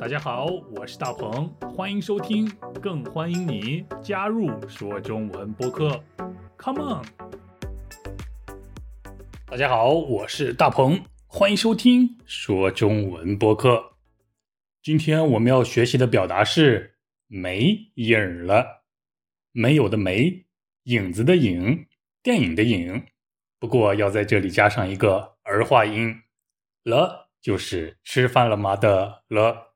大家好，我是大鹏，欢迎收听，更欢迎你加入说中文播客。Come on！大家好，我是大鹏，欢迎收听说中文播客。今天我们要学习的表达是没影了，没有的没，影子的影，电影的影。不过要在这里加上一个儿化音，了就是吃饭了吗的了。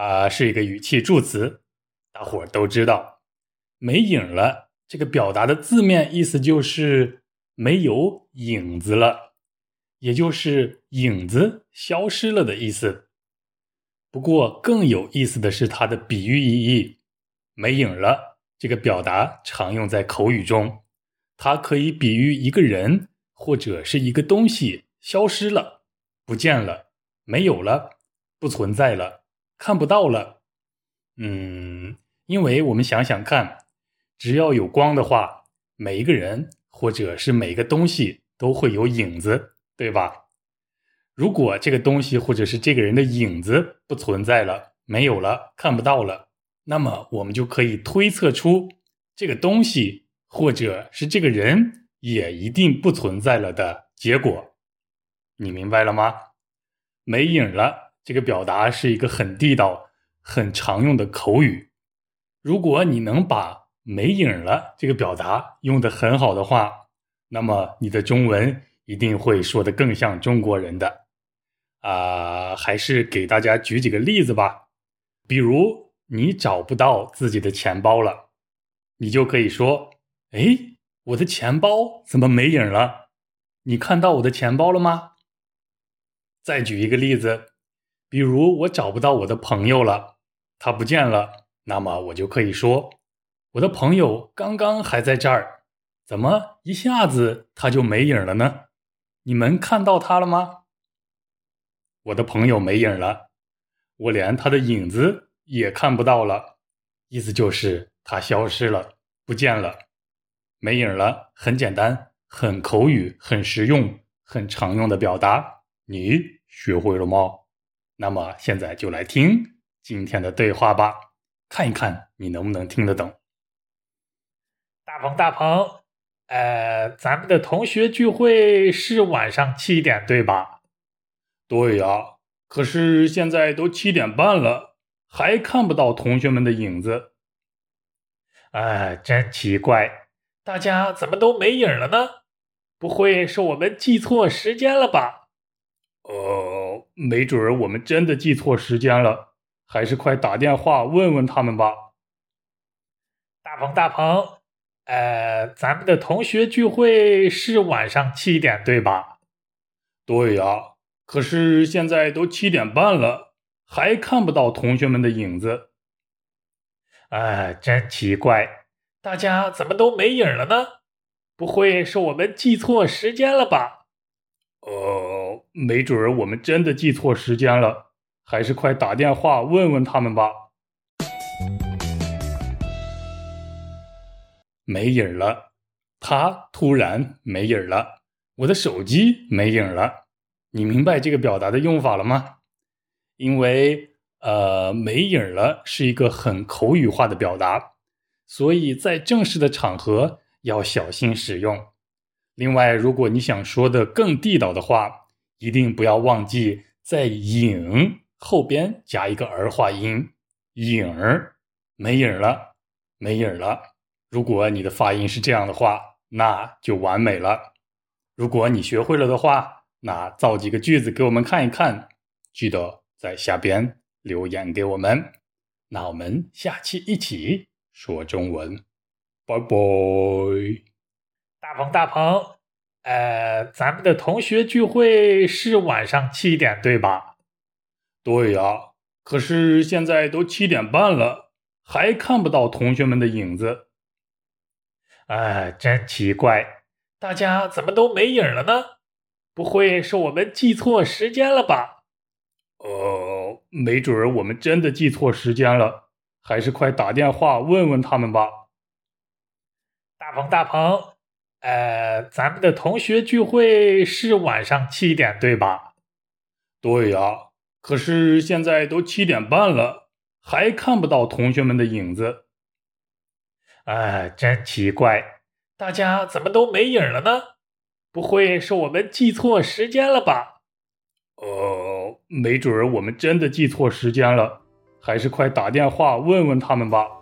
啊，是一个语气助词，大伙儿都知道。没影了，这个表达的字面意思就是没有影子了，也就是影子消失了的意思。不过更有意思的是它的比喻意义。没影了，这个表达常用在口语中，它可以比喻一个人或者是一个东西消失了、不见了、没有了、不存在了。看不到了，嗯，因为我们想想看，只要有光的话，每一个人或者是每个东西都会有影子，对吧？如果这个东西或者是这个人的影子不存在了，没有了，看不到了，那么我们就可以推测出这个东西或者是这个人也一定不存在了的结果。你明白了吗？没影了。这个表达是一个很地道、很常用的口语。如果你能把“没影了”这个表达用得很好的话，那么你的中文一定会说得更像中国人的。啊，还是给大家举几个例子吧。比如你找不到自己的钱包了，你就可以说：“哎，我的钱包怎么没影了？你看到我的钱包了吗？”再举一个例子。比如我找不到我的朋友了，他不见了，那么我就可以说，我的朋友刚刚还在这儿，怎么一下子他就没影了呢？你们看到他了吗？我的朋友没影了，我连他的影子也看不到了，意思就是他消失了，不见了，没影了。很简单，很口语，很实用，很常用的表达，你学会了吗？那么现在就来听今天的对话吧，看一看你能不能听得懂。大鹏，大鹏，呃，咱们的同学聚会是晚上七点对吧？对呀，可是现在都七点半了，还看不到同学们的影子。哎，真奇怪，大家怎么都没影了呢？不会是我们记错时间了吧？呃。没准儿我们真的记错时间了，还是快打电话问问他们吧。大鹏，大鹏，呃，咱们的同学聚会是晚上七点对吧？对呀，可是现在都七点半了，还看不到同学们的影子。哎，真奇怪，大家怎么都没影了呢？不会是我们记错时间了吧？呃。没准儿我们真的记错时间了，还是快打电话问问他们吧。没影儿了，他突然没影儿了，我的手机没影儿了。你明白这个表达的用法了吗？因为呃，没影儿了是一个很口语化的表达，所以在正式的场合要小心使用。另外，如果你想说的更地道的话，一定不要忘记在“影”后边加一个儿化音，“影儿”没影了，没影了。如果你的发音是这样的话，那就完美了。如果你学会了的话，那造几个句子给我们看一看，记得在下边留言给我们。那我们下期一起说中文，拜拜。大鹏，大鹏。呃，咱们的同学聚会是晚上七点对吧？对呀，可是现在都七点半了，还看不到同学们的影子。哎，真奇怪，大家怎么都没影了呢？不会是我们记错时间了吧？呃，没准儿我们真的记错时间了，还是快打电话问问他们吧。大鹏，大鹏。呃，咱们的同学聚会是晚上七点对吧？对呀，可是现在都七点半了，还看不到同学们的影子。哎，真奇怪，大家怎么都没影了呢？不会是我们记错时间了吧？呃，没准儿我们真的记错时间了，还是快打电话问问他们吧。